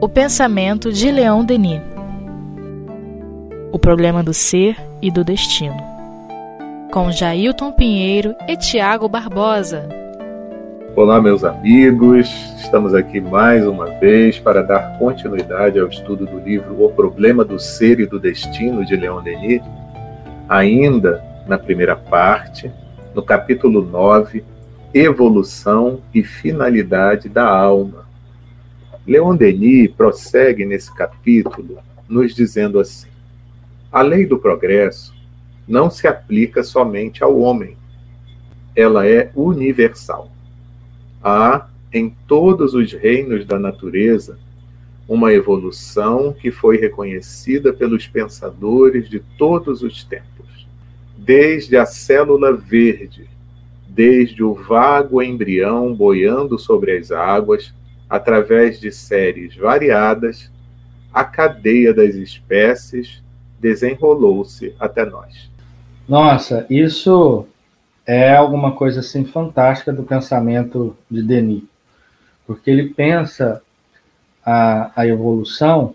O pensamento de Leon Denis. O problema do ser e do destino. Com Jailton Pinheiro e Tiago Barbosa. Olá, meus amigos. Estamos aqui mais uma vez para dar continuidade ao estudo do livro O Problema do Ser e do Destino de Leon Denis. Ainda na primeira parte, no capítulo 9, Evolução e Finalidade da Alma. Leon Denis prossegue nesse capítulo nos dizendo assim: a lei do progresso não se aplica somente ao homem, ela é universal. Há em todos os reinos da natureza uma evolução que foi reconhecida pelos pensadores de todos os tempos, desde a célula verde desde o vago embrião boiando sobre as águas, através de séries variadas, a cadeia das espécies desenrolou-se até nós. Nossa, isso é alguma coisa assim fantástica do pensamento de Denis, porque ele pensa a, a evolução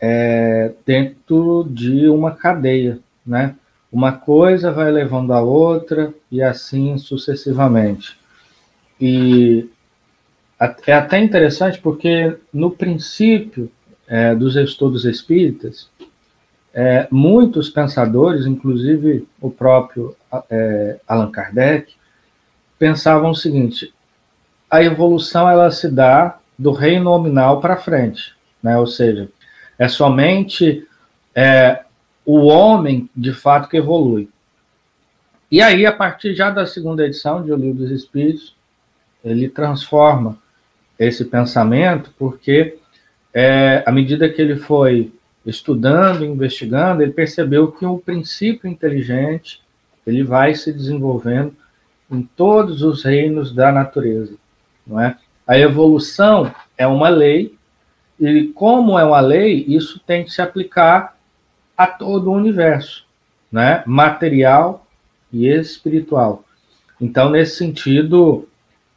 é, dentro de uma cadeia, né? Uma coisa vai levando a outra e assim sucessivamente. E é até interessante porque, no princípio é, dos estudos espíritas, é, muitos pensadores, inclusive o próprio é, Allan Kardec, pensavam o seguinte: a evolução ela se dá do reino nominal para frente, né? ou seja, é somente é, o homem, de fato, que evolui. E aí, a partir já da segunda edição de O Livro dos Espíritos, ele transforma esse pensamento, porque é, à medida que ele foi estudando, investigando, ele percebeu que o princípio inteligente ele vai se desenvolvendo em todos os reinos da natureza, não é? A evolução é uma lei e como é uma lei, isso tem que se aplicar a todo o universo, né? material e espiritual. Então, nesse sentido,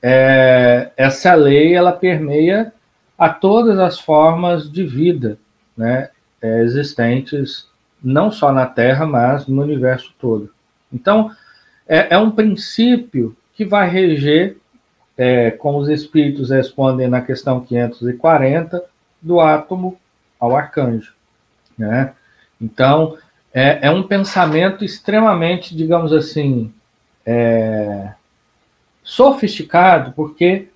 é, essa lei ela permeia a todas as formas de vida né? É, existentes, não só na Terra, mas no universo todo. Então, é, é um princípio que vai reger, é, como os espíritos respondem na questão 540, do átomo ao arcanjo. Né? Então, é, é um pensamento extremamente, digamos assim, é, sofisticado, porque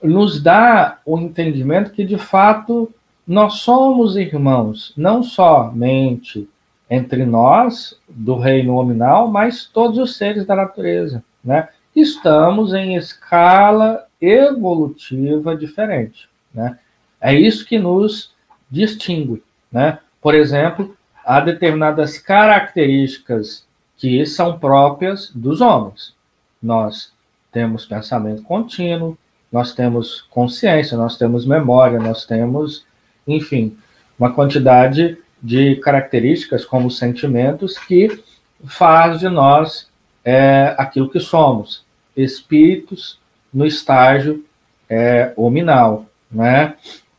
nos dá o entendimento que, de fato, nós somos irmãos, não somente entre nós, do reino nominal, mas todos os seres da natureza. Né? Estamos em escala evolutiva diferente. Né? É isso que nos distingue. Né? Por exemplo, há determinadas características que são próprias dos homens. Nós temos pensamento contínuo, nós temos consciência, nós temos memória, nós temos, enfim, uma quantidade de características como sentimentos que faz de nós é, aquilo que somos, espíritos no estágio é, hominal, né?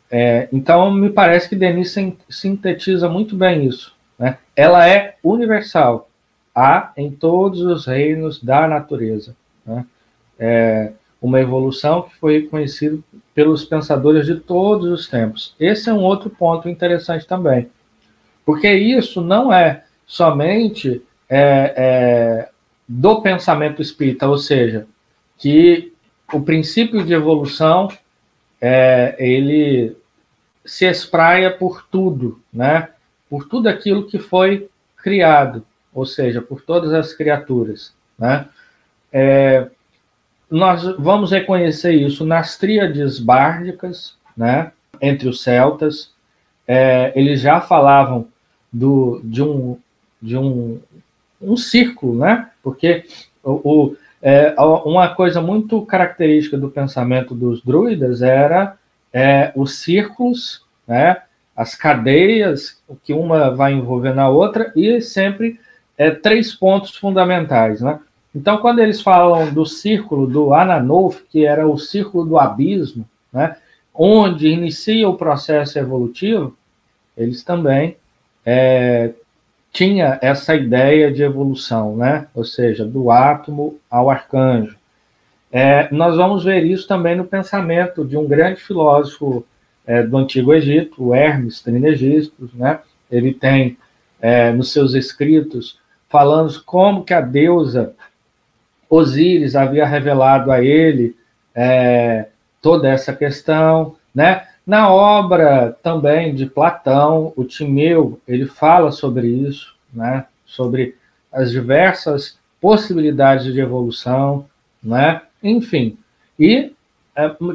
É, então, me parece que Denis sintetiza muito bem isso. Né? Ela é universal. Há em todos os reinos da natureza. Né? É uma evolução que foi reconhecida pelos pensadores de todos os tempos. Esse é um outro ponto interessante também. Porque isso não é somente é, é, do pensamento espírita, ou seja, que o princípio de evolução é, ele se espraia por tudo, né? Por tudo aquilo que foi criado, ou seja, por todas as criaturas. Né? É, nós vamos reconhecer isso nas tríades bárdicas, né? entre os celtas. É, eles já falavam do, de, um, de um, um círculo, né? porque o, o é, uma coisa muito característica do pensamento dos druidas era é, os círculos, né? As cadeias, que uma vai envolver na outra, e sempre é, três pontos fundamentais. Né? Então, quando eles falam do círculo do Ananolf, que era o círculo do abismo, né, onde inicia o processo evolutivo, eles também é, tinha essa ideia de evolução, né? ou seja, do átomo ao arcanjo. É, nós vamos ver isso também no pensamento de um grande filósofo é, do Antigo Egito, o Hermes Trismegisto, né? Ele tem é, nos seus escritos falando como que a deusa Osíris havia revelado a ele é, toda essa questão, né? Na obra também de Platão, o Timeu, ele fala sobre isso, né? Sobre as diversas possibilidades de evolução, né? Enfim, e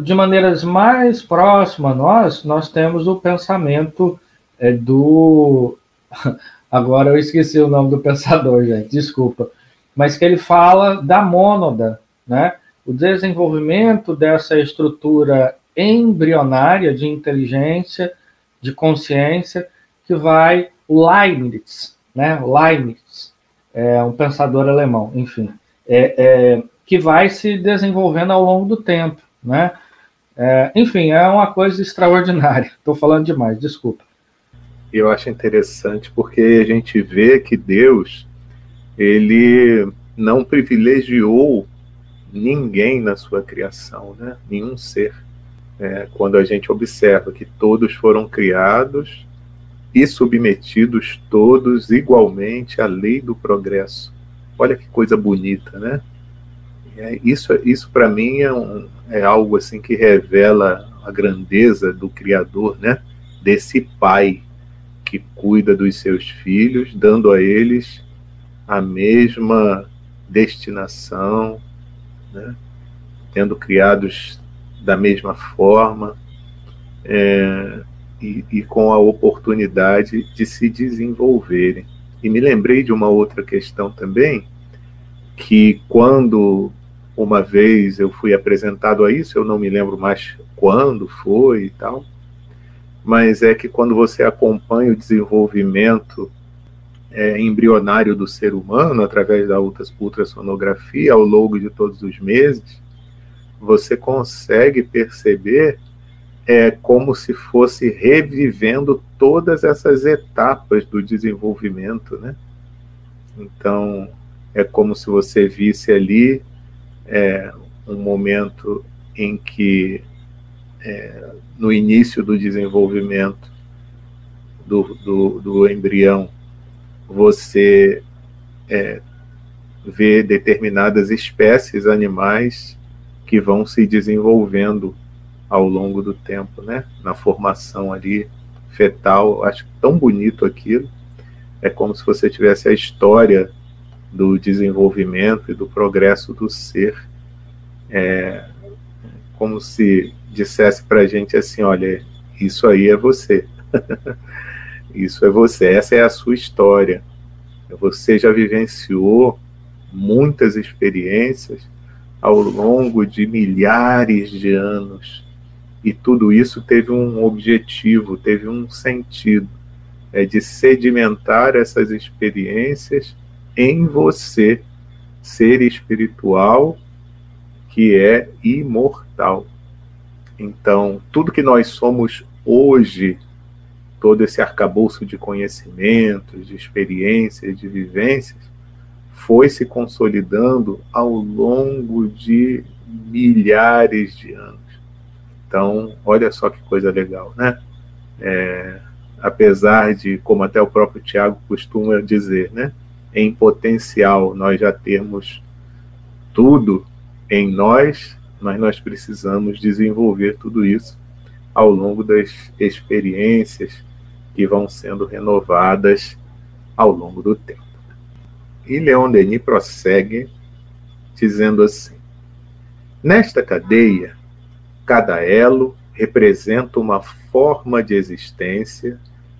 de maneiras mais próximas a nós, nós temos o pensamento é, do. Agora eu esqueci o nome do pensador, gente, desculpa. Mas que ele fala da mônada, né? O desenvolvimento dessa estrutura embrionária de inteligência, de consciência, que vai Leibniz, né? Leibniz, é um pensador alemão, enfim, é, é, que vai se desenvolvendo ao longo do tempo né? É, enfim, é uma coisa extraordinária. Estou falando demais, desculpa. Eu acho interessante porque a gente vê que Deus ele não privilegiou ninguém na sua criação, né? Nenhum ser. É, quando a gente observa que todos foram criados e submetidos todos igualmente à lei do progresso. Olha que coisa bonita, né? É, isso, isso para mim é, um, é algo assim que revela a grandeza do Criador, né? Desse pai que cuida dos seus filhos, dando a eles a mesma destinação, né? tendo criados da mesma forma é, e, e com a oportunidade de se desenvolverem. E me lembrei de uma outra questão também, que quando uma vez eu fui apresentado a isso, eu não me lembro mais quando foi e tal, mas é que quando você acompanha o desenvolvimento é, embrionário do ser humano através da ultrassonografia ao longo de todos os meses, você consegue perceber é como se fosse revivendo todas essas etapas do desenvolvimento, né? Então, é como se você visse ali é, um momento em que, é, no início do desenvolvimento do, do, do embrião, você é, vê determinadas espécies animais que vão se desenvolvendo ao longo do tempo, né? Na formação ali fetal, acho tão bonito aquilo. É como se você tivesse a história do desenvolvimento e do progresso do ser. É como se dissesse para a gente assim: olha, isso aí é você. isso é você, essa é a sua história. Você já vivenciou muitas experiências ao longo de milhares de anos. E tudo isso teve um objetivo, teve um sentido, é de sedimentar essas experiências em você, ser espiritual que é imortal. Então, tudo que nós somos hoje, todo esse arcabouço de conhecimentos, de experiências, de vivências, foi se consolidando ao longo de milhares de anos. Então, olha só que coisa legal, né? É, apesar de, como até o próprio Tiago costuma dizer, né? Em potencial nós já termos tudo em nós, mas nós precisamos desenvolver tudo isso ao longo das experiências que vão sendo renovadas ao longo do tempo. E Leon Denis prossegue dizendo assim: Nesta cadeia, cada elo representa uma forma de existência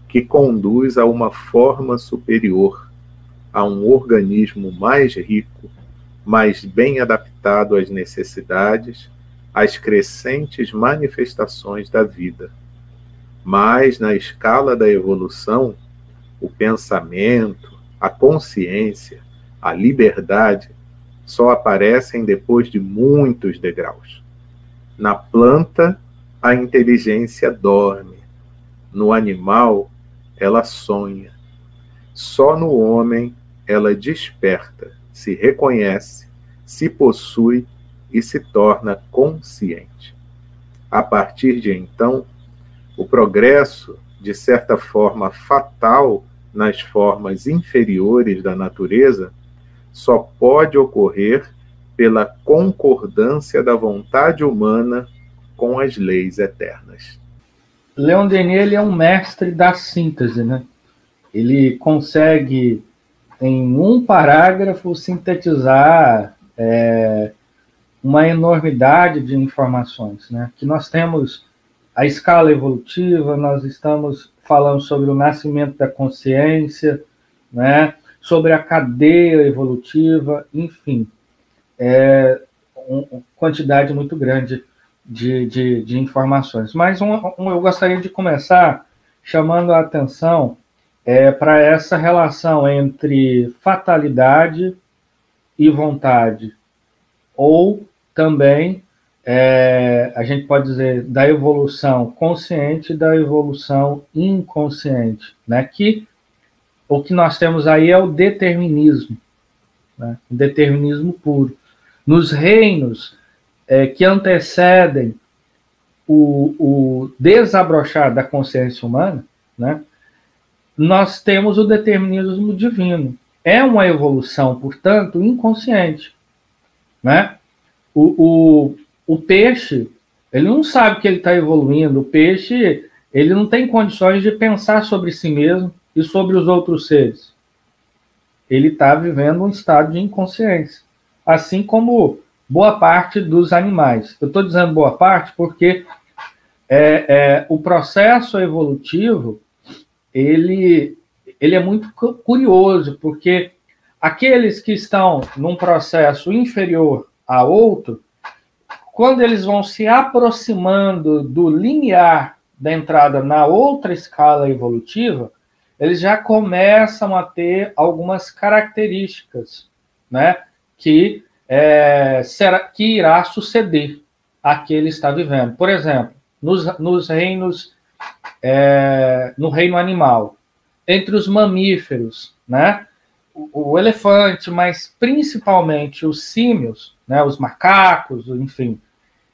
que conduz a uma forma superior a um organismo mais rico, mais bem adaptado às necessidades, às crescentes manifestações da vida. Mas, na escala da evolução, o pensamento, a consciência, a liberdade só aparecem depois de muitos degraus. Na planta, a inteligência dorme. No animal, ela sonha. Só no homem, ela desperta, se reconhece, se possui e se torna consciente. A partir de então, o progresso, de certa forma fatal nas formas inferiores da natureza, só pode ocorrer pela concordância da vontade humana com as leis eternas. Leon Denis é um mestre da síntese, né? Ele consegue em um parágrafo sintetizar é, uma enormidade de informações, né? Que nós temos a escala evolutiva, nós estamos falando sobre o nascimento da consciência, né? Sobre a cadeia evolutiva, enfim, é uma quantidade muito grande de, de, de informações. Mas um, um, eu gostaria de começar chamando a atenção é, para essa relação entre fatalidade e vontade, ou também é, a gente pode dizer da evolução consciente e da evolução inconsciente, né? Que o que nós temos aí é o determinismo, né? o determinismo puro. Nos reinos é, que antecedem o, o desabrochar da consciência humana, né? Nós temos o determinismo divino. É uma evolução, portanto, inconsciente, né? o, o, o peixe, ele não sabe que ele está evoluindo. O peixe, ele não tem condições de pensar sobre si mesmo e sobre os outros seres. Ele está vivendo um estado de inconsciência. Assim como boa parte dos animais. Eu estou dizendo boa parte porque é, é, o processo evolutivo ele, ele é muito curioso, porque aqueles que estão num processo inferior a outro, quando eles vão se aproximando do limiar da entrada na outra escala evolutiva, eles já começam a ter algumas características, né, que é, será que irá suceder a que ele está vivendo. Por exemplo, nos, nos reinos, é, no reino animal, entre os mamíferos, né, o, elefante, mas principalmente os símios, né, os macacos, enfim,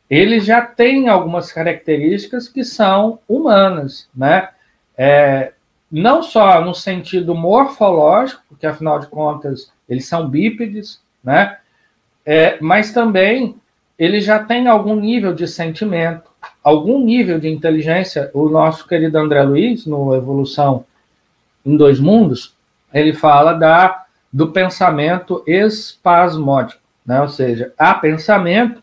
eles já têm algumas características que são humanas, né? É, não só no sentido morfológico, porque afinal de contas eles são bípedes, né? É, mas também eles já têm algum nível de sentimento, algum nível de inteligência. O nosso querido André Luiz, no Evolução em Dois Mundos, ele fala da, do pensamento espasmódico né? ou seja, há pensamento,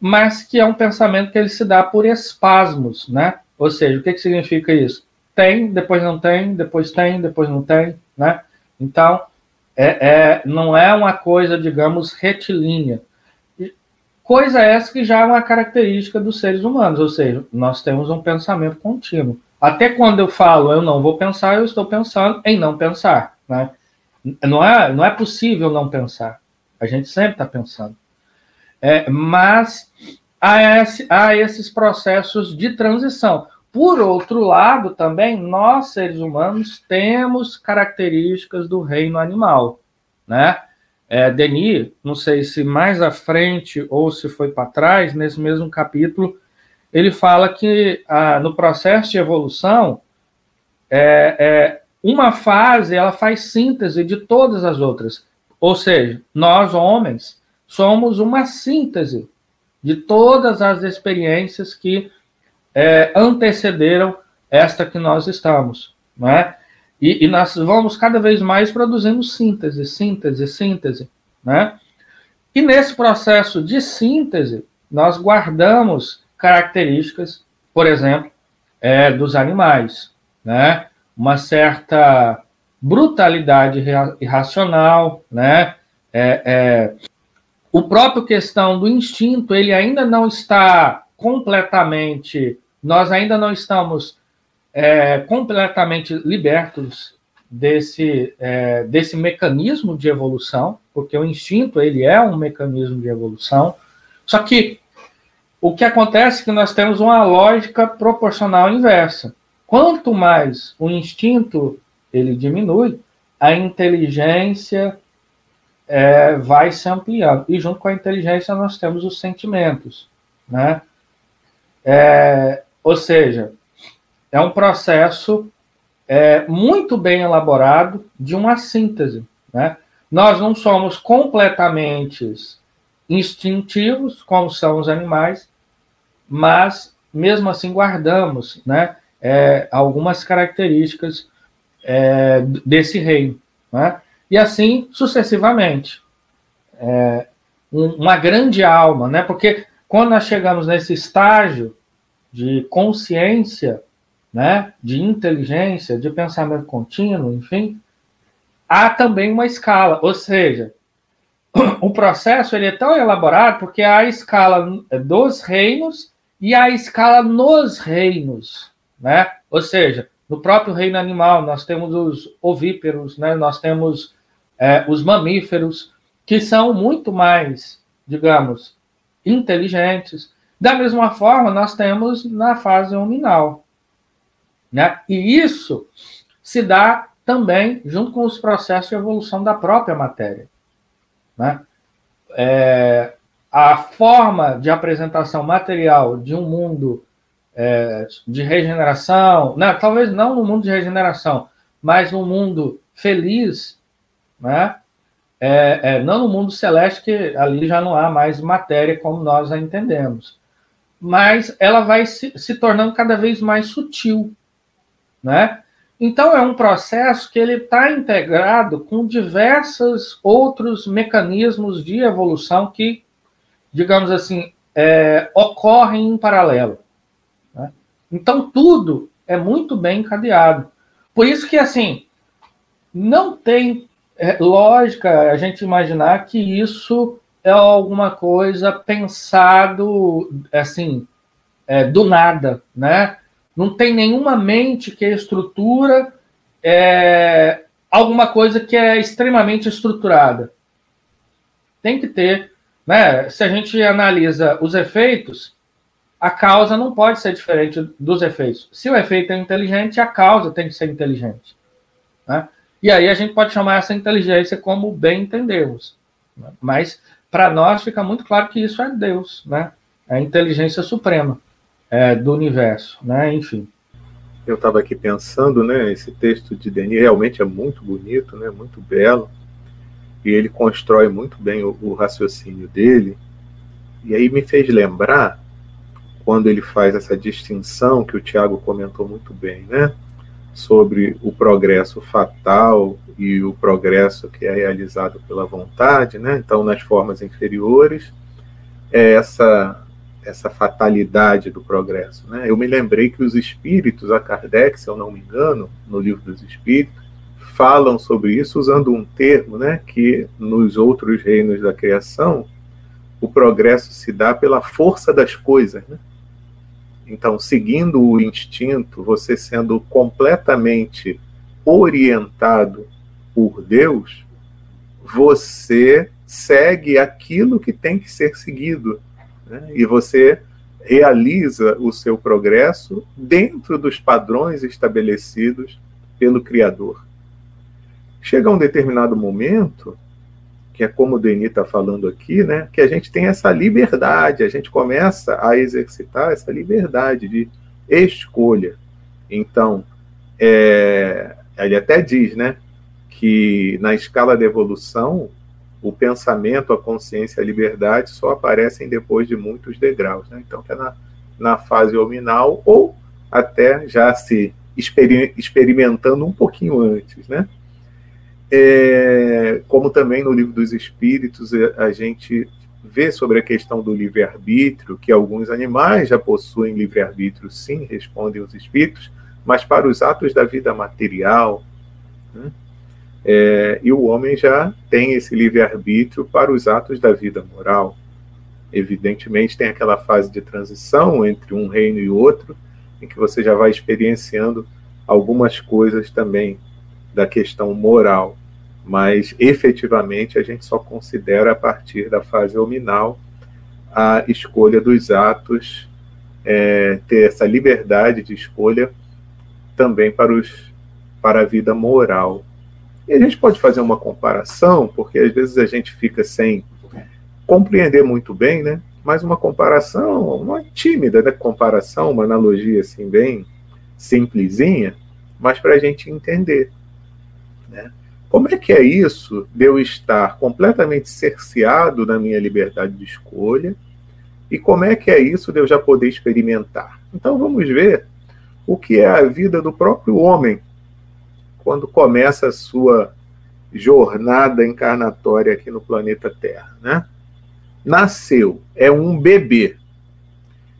mas que é um pensamento que ele se dá por espasmos, né? Ou seja, o que, que significa isso? Tem, depois não tem, depois tem, depois não tem, né? Então, é, é, não é uma coisa, digamos, retilínea. Coisa essa que já é uma característica dos seres humanos, ou seja, nós temos um pensamento contínuo. Até quando eu falo eu não vou pensar, eu estou pensando em não pensar, né? Não é, não é possível não pensar. A gente sempre está pensando. É, mas há, esse, há esses processos de transição. Por outro lado, também, nós, seres humanos, temos características do reino animal. Né? É, Denis, não sei se mais à frente ou se foi para trás, nesse mesmo capítulo, ele fala que ah, no processo de evolução, é, é, uma fase ela faz síntese de todas as outras. Ou seja, nós homens somos uma síntese de todas as experiências que é, antecederam esta que nós estamos, não é? E, e, nós vamos cada vez mais produzindo síntese, síntese, síntese, né? E nesse processo de síntese, nós guardamos características, por exemplo, é, dos animais, né? Uma certa brutalidade irracional, né? É, é, o próprio questão do instinto, ele ainda não está completamente, nós ainda não estamos é, completamente libertos desse, é, desse mecanismo de evolução, porque o instinto ele é um mecanismo de evolução, só que o que acontece é que nós temos uma lógica proporcional inversa. Quanto mais o instinto ele diminui, a inteligência é, vai se ampliando. E junto com a inteligência nós temos os sentimentos, né? É, ou seja, é um processo é, muito bem elaborado de uma síntese, né? Nós não somos completamente instintivos, como são os animais, mas mesmo assim guardamos, né? É, algumas características é, desse reino. Né? E assim sucessivamente. É, um, uma grande alma, né? porque quando nós chegamos nesse estágio de consciência, né, de inteligência, de pensamento contínuo, enfim, há também uma escala, ou seja, o processo ele é tão elaborado porque há a escala dos reinos e a escala nos reinos, né? Ou seja, no próprio reino animal, nós temos os ovíperos, né? nós temos é, os mamíferos, que são muito mais, digamos, inteligentes. Da mesma forma, nós temos na fase hominal. Né? E isso se dá também junto com os processos de evolução da própria matéria. Né? É, a forma de apresentação material de um mundo é, de regeneração, não, talvez não no mundo de regeneração, mas no mundo feliz, né? É, é, não no mundo celeste, que ali já não há mais matéria como nós a entendemos. Mas ela vai se, se tornando cada vez mais sutil. Né? Então, é um processo que ele está integrado com diversos outros mecanismos de evolução que, digamos assim, é, ocorrem em paralelo. Então, tudo é muito bem encadeado. Por isso que, assim, não tem é, lógica a gente imaginar que isso é alguma coisa pensado, assim, é, do nada, né? Não tem nenhuma mente que estrutura é, alguma coisa que é extremamente estruturada. Tem que ter, né? Se a gente analisa os efeitos, a causa não pode ser diferente dos efeitos. Se o efeito é inteligente, a causa tem que ser inteligente. Né? E aí a gente pode chamar essa inteligência como bem entendemos. Né? Mas para nós fica muito claro que isso é Deus, né? É a inteligência suprema é, do universo, né? Enfim. Eu estava aqui pensando, né? Esse texto de Denis realmente é muito bonito, né? Muito belo e ele constrói muito bem o, o raciocínio dele. E aí me fez lembrar quando ele faz essa distinção que o Tiago comentou muito bem, né? Sobre o progresso fatal e o progresso que é realizado pela vontade, né? Então, nas formas inferiores, é essa essa fatalidade do progresso, né? Eu me lembrei que os espíritos, a Kardec, se eu não me engano, no livro dos espíritos, falam sobre isso usando um termo, né, que nos outros reinos da criação o progresso se dá pela força das coisas, né? Então, seguindo o instinto, você sendo completamente orientado por Deus, você segue aquilo que tem que ser seguido. Né? E você realiza o seu progresso dentro dos padrões estabelecidos pelo Criador. Chega um determinado momento que é como o Denis está falando aqui, né, que a gente tem essa liberdade, a gente começa a exercitar essa liberdade de escolha. Então, é, ele até diz, né, que na escala de evolução, o pensamento, a consciência a liberdade só aparecem depois de muitos degraus. Né? Então, que é na, na fase hominal ou até já se experimentando um pouquinho antes, né? É, como também no livro dos Espíritos é, a gente vê sobre a questão do livre-arbítrio, que alguns animais já possuem livre-arbítrio, sim, respondem os espíritos, mas para os atos da vida material, né, é, e o homem já tem esse livre-arbítrio para os atos da vida moral. Evidentemente, tem aquela fase de transição entre um reino e outro, em que você já vai experienciando algumas coisas também da questão moral, mas efetivamente a gente só considera a partir da fase hominal a escolha dos atos, é, ter essa liberdade de escolha também para, os, para a vida moral. E a gente pode fazer uma comparação, porque às vezes a gente fica sem compreender muito bem, né? Mas uma comparação, uma tímida né? comparação, uma analogia assim bem simplesinha, mas para a gente entender. Né? Como é que é isso de eu estar completamente cerceado na minha liberdade de escolha? E como é que é isso de eu já poder experimentar? Então vamos ver o que é a vida do próprio homem quando começa a sua jornada encarnatória aqui no planeta Terra, né? Nasceu, é um bebê.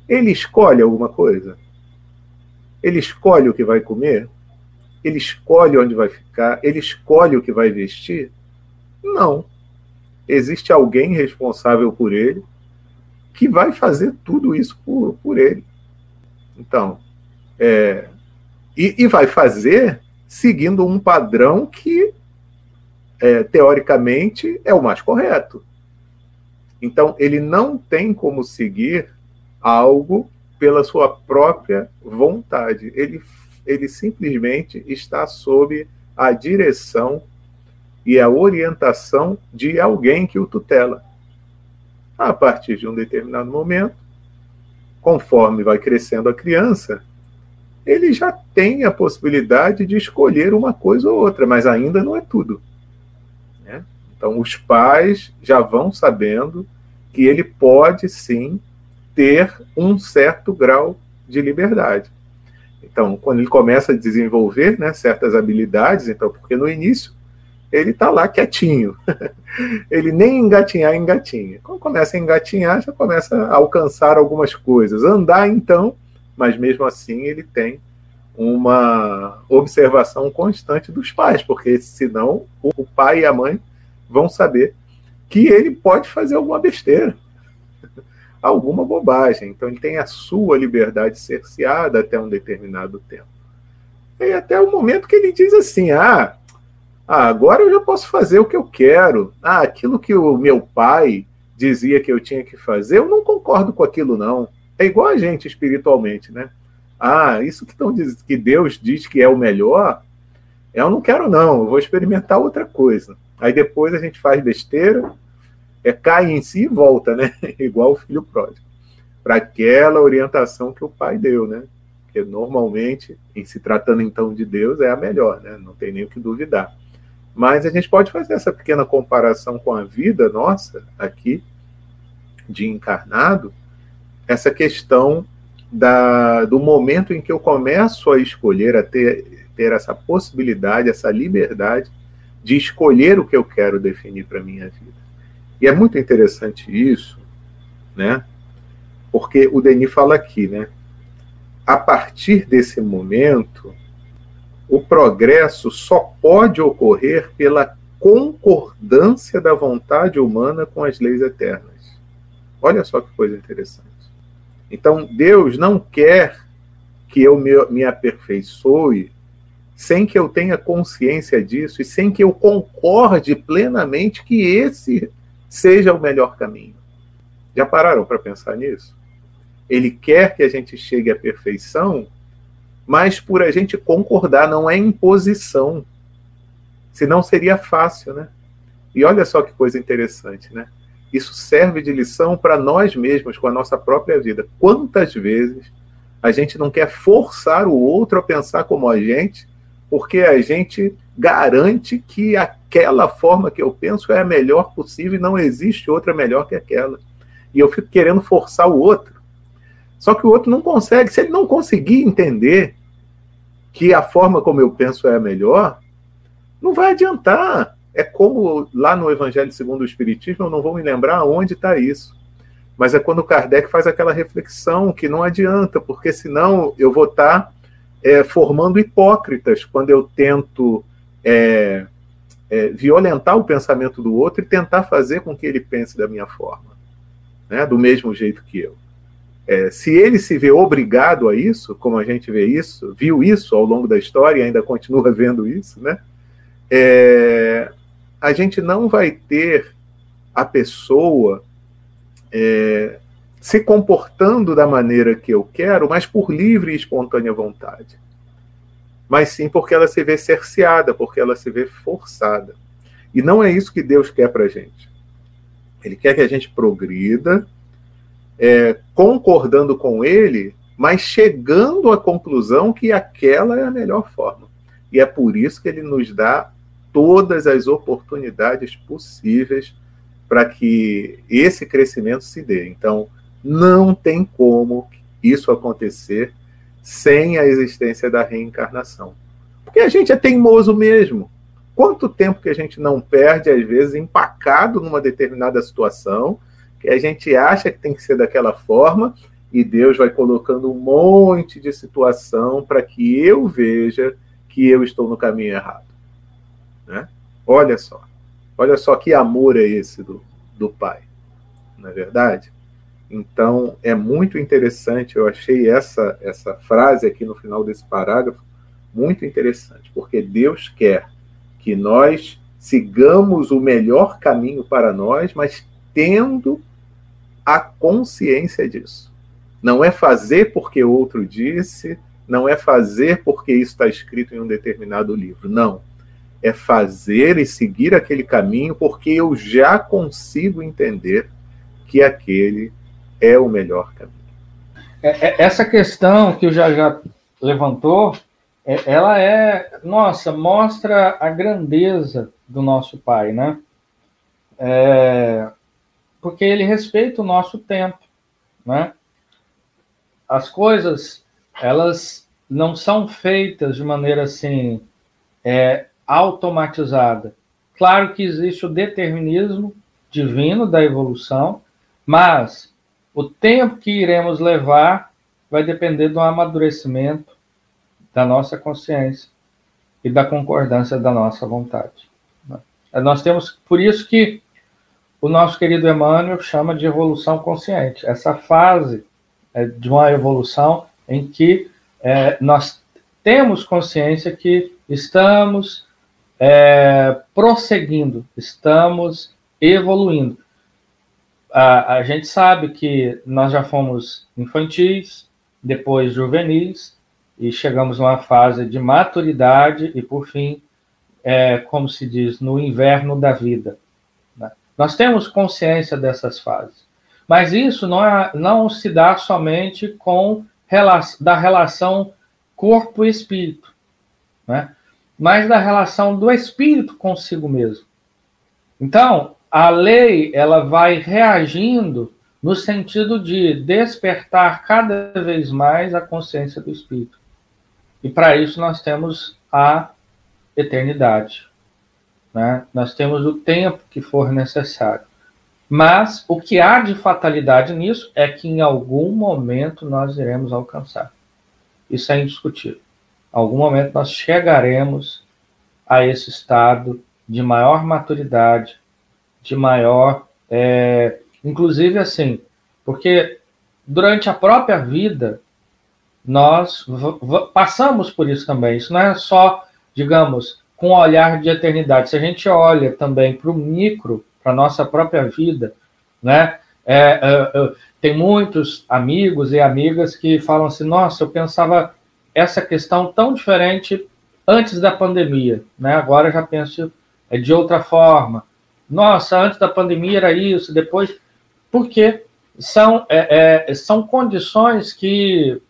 Ele escolhe alguma coisa? Ele escolhe o que vai comer? Ele escolhe onde vai ficar? Ele escolhe o que vai vestir? Não. Existe alguém responsável por ele que vai fazer tudo isso por, por ele. Então, é, e, e, vai fazer seguindo um padrão que, é, teoricamente, é o mais correto. Então, ele não tem como seguir algo pela sua própria vontade. Ele ele simplesmente está sob a direção e a orientação de alguém que o tutela. A partir de um determinado momento, conforme vai crescendo a criança, ele já tem a possibilidade de escolher uma coisa ou outra, mas ainda não é tudo. Né? Então, os pais já vão sabendo que ele pode sim ter um certo grau de liberdade. Então, quando ele começa a desenvolver né, certas habilidades, então, porque no início ele está lá quietinho, ele nem engatinhar engatinha. Quando começa a engatinhar, já começa a alcançar algumas coisas. Andar, então, mas mesmo assim ele tem uma observação constante dos pais, porque senão o pai e a mãe vão saber que ele pode fazer alguma besteira alguma bobagem. Então ele tem a sua liberdade cerceada até um determinado tempo. E até o momento que ele diz assim: ah, ah, agora eu já posso fazer o que eu quero. Ah, aquilo que o meu pai dizia que eu tinha que fazer, eu não concordo com aquilo, não. É igual a gente espiritualmente, né? Ah, isso que, tão, que Deus diz que é o melhor, eu não quero, não. Eu vou experimentar outra coisa. Aí depois a gente faz besteira, é cai em si e volta, né? Igual o filho pródigo. Para aquela orientação que o pai deu, né? Que normalmente, em se tratando então de Deus, é a melhor, né? Não tem nem o que duvidar. Mas a gente pode fazer essa pequena comparação com a vida nossa aqui, de encarnado, essa questão da, do momento em que eu começo a escolher, a ter, ter essa possibilidade, essa liberdade de escolher o que eu quero definir para a minha vida. E é muito interessante isso, né? Porque o Denis fala aqui, né? A partir desse momento, o progresso só pode ocorrer pela concordância da vontade humana com as leis eternas. Olha só que coisa interessante. Então, Deus não quer que eu me, me aperfeiçoe sem que eu tenha consciência disso e sem que eu concorde plenamente que esse seja o melhor caminho. Já pararam para pensar nisso? Ele quer que a gente chegue à perfeição, mas por a gente concordar, não é imposição. Senão seria fácil, né? E olha só que coisa interessante, né? Isso serve de lição para nós mesmos, com a nossa própria vida. Quantas vezes a gente não quer forçar o outro a pensar como a gente, porque a gente garante que aquela forma que eu penso é a melhor possível e não existe outra melhor que aquela. E eu fico querendo forçar o outro. Só que o outro não consegue. Se ele não conseguir entender que a forma como eu penso é a melhor, não vai adiantar. É como lá no Evangelho segundo o Espiritismo, eu não vou me lembrar onde está isso. Mas é quando Kardec faz aquela reflexão que não adianta, porque senão eu vou estar tá, é, formando hipócritas quando eu tento é, é, violentar o pensamento do outro e tentar fazer com que ele pense da minha forma, né, do mesmo jeito que eu. É, se ele se vê obrigado a isso, como a gente vê isso, viu isso ao longo da história e ainda continua vendo isso, né? é, a gente não vai ter a pessoa é, se comportando da maneira que eu quero, mas por livre e espontânea vontade. Mas sim porque ela se vê cerceada, porque ela se vê forçada. E não é isso que Deus quer para a gente. Ele quer que a gente progrida, é, concordando com Ele, mas chegando à conclusão que aquela é a melhor forma. E é por isso que Ele nos dá todas as oportunidades possíveis para que esse crescimento se dê. Então, não tem como isso acontecer sem a existência da reencarnação. Porque a gente é teimoso mesmo. Quanto tempo que a gente não perde, às vezes, empacado numa determinada situação, que a gente acha que tem que ser daquela forma, e Deus vai colocando um monte de situação para que eu veja que eu estou no caminho errado. Né? Olha só. Olha só que amor é esse do, do Pai. Não é verdade? Então, é muito interessante, eu achei essa, essa frase aqui no final desse parágrafo muito interessante, porque Deus quer que nós sigamos o melhor caminho para nós, mas tendo a consciência disso. Não é fazer porque outro disse, não é fazer porque isso está escrito em um determinado livro. Não. É fazer e seguir aquele caminho porque eu já consigo entender que aquele é o melhor caminho. É, é, essa questão que o já levantou, é, ela é, nossa, mostra a grandeza do nosso Pai, né? É, porque ele respeita o nosso tempo, né? As coisas, elas não são feitas de maneira assim é, automatizada. Claro que existe o determinismo divino da evolução, mas o tempo que iremos levar vai depender do amadurecimento da nossa consciência e da concordância da nossa vontade. Nós temos, por isso que o nosso querido Emmanuel chama de evolução consciente, essa fase é, de uma evolução em que é, nós temos consciência que estamos é, prosseguindo, estamos evoluindo a, a gente sabe que nós já fomos infantis, depois juvenis, e chegamos numa fase de maturidade e, por fim, é, como se diz, no inverno da vida. Né? Nós temos consciência dessas fases. Mas isso não, é, não se dá somente com da relação corpo e espírito, né? Mas da relação do espírito consigo mesmo. Então, a lei ela vai reagindo no sentido de despertar cada vez mais a consciência do espírito. E para isso nós temos a eternidade. Né? Nós temos o tempo que for necessário. Mas o que há de fatalidade nisso é que em algum momento nós iremos alcançar. Isso é indiscutível. Algum momento nós chegaremos a esse estado de maior maturidade, de maior. É, inclusive, assim, porque durante a própria vida, nós passamos por isso também. Isso não é só, digamos, com um olhar de eternidade. Se a gente olha também para o micro, para a nossa própria vida, né? É, é, é, tem muitos amigos e amigas que falam assim: nossa, eu pensava essa questão tão diferente antes da pandemia, né? Agora já penso é de outra forma nossa, antes da pandemia era isso, depois. Porque são, é, é, são condições que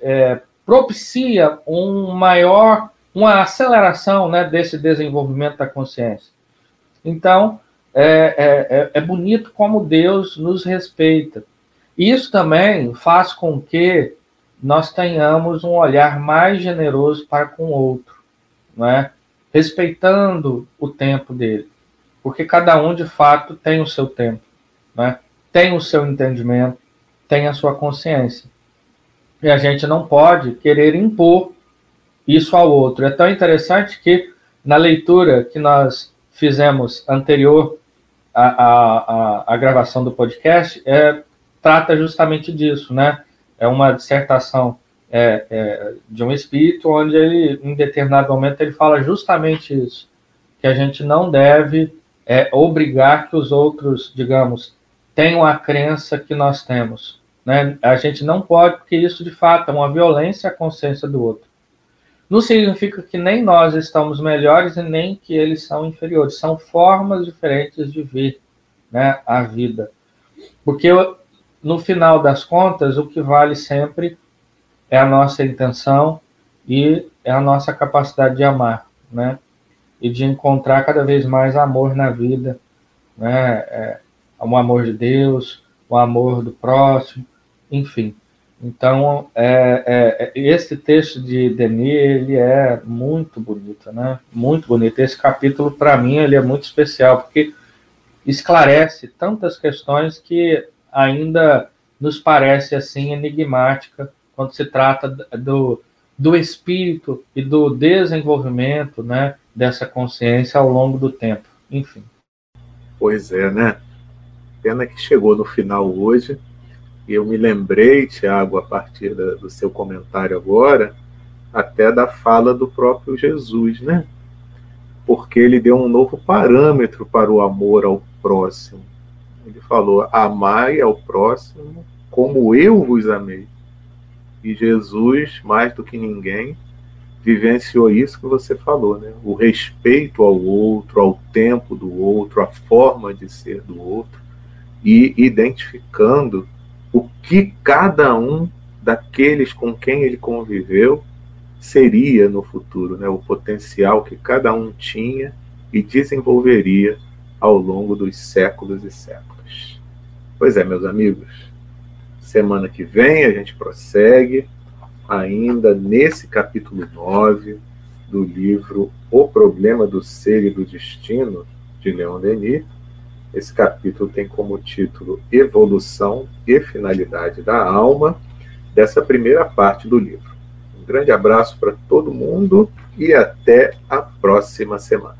é, propicia um maior, uma aceleração né, desse desenvolvimento da consciência. Então, é, é, é, é bonito como Deus nos respeita. Isso também faz com que nós tenhamos um olhar mais generoso para com o outro, não é? respeitando o tempo dele porque cada um de fato tem o seu tempo, né? tem o seu entendimento, tem a sua consciência. E a gente não pode querer impor isso ao outro. É tão interessante que na leitura que nós fizemos anterior à, à, à gravação do podcast, é, trata justamente disso, né? É uma dissertação é, é, de um espírito onde ele, em determinado momento, ele fala justamente isso que a gente não deve é, obrigar que os outros, digamos, tenham a crença que nós temos. Né? A gente não pode, porque isso de fato é uma violência à consciência do outro. Não significa que nem nós estamos melhores e nem que eles são inferiores. São formas diferentes de ver né, a vida. Porque no final das contas, o que vale sempre é a nossa intenção e é a nossa capacidade de amar, né? E de encontrar cada vez mais amor na vida, né? É, o amor de Deus, o amor do próximo, enfim. Então, é, é, é, esse texto de Denis, ele é muito bonito, né? Muito bonito. Esse capítulo, para mim, ele é muito especial, porque esclarece tantas questões que ainda nos parece, assim, enigmática quando se trata do, do espírito e do desenvolvimento, né? Dessa consciência ao longo do tempo. Enfim. Pois é, né? Pena que chegou no final hoje, e eu me lembrei, Tiago, a partir da, do seu comentário agora, até da fala do próprio Jesus, né? Porque ele deu um novo parâmetro para o amor ao próximo. Ele falou: Amai ao próximo como eu vos amei. E Jesus, mais do que ninguém, vivenciou isso que você falou, né? O respeito ao outro, ao tempo do outro, a forma de ser do outro, e identificando o que cada um daqueles com quem ele conviveu seria no futuro, né? o potencial que cada um tinha e desenvolveria ao longo dos séculos e séculos. Pois é, meus amigos, semana que vem a gente prossegue ainda nesse capítulo 9 do livro O Problema do Ser e do Destino, de Leon Denis esse capítulo tem como título Evolução e Finalidade da Alma, dessa primeira parte do livro. Um grande abraço para todo mundo e até a próxima semana.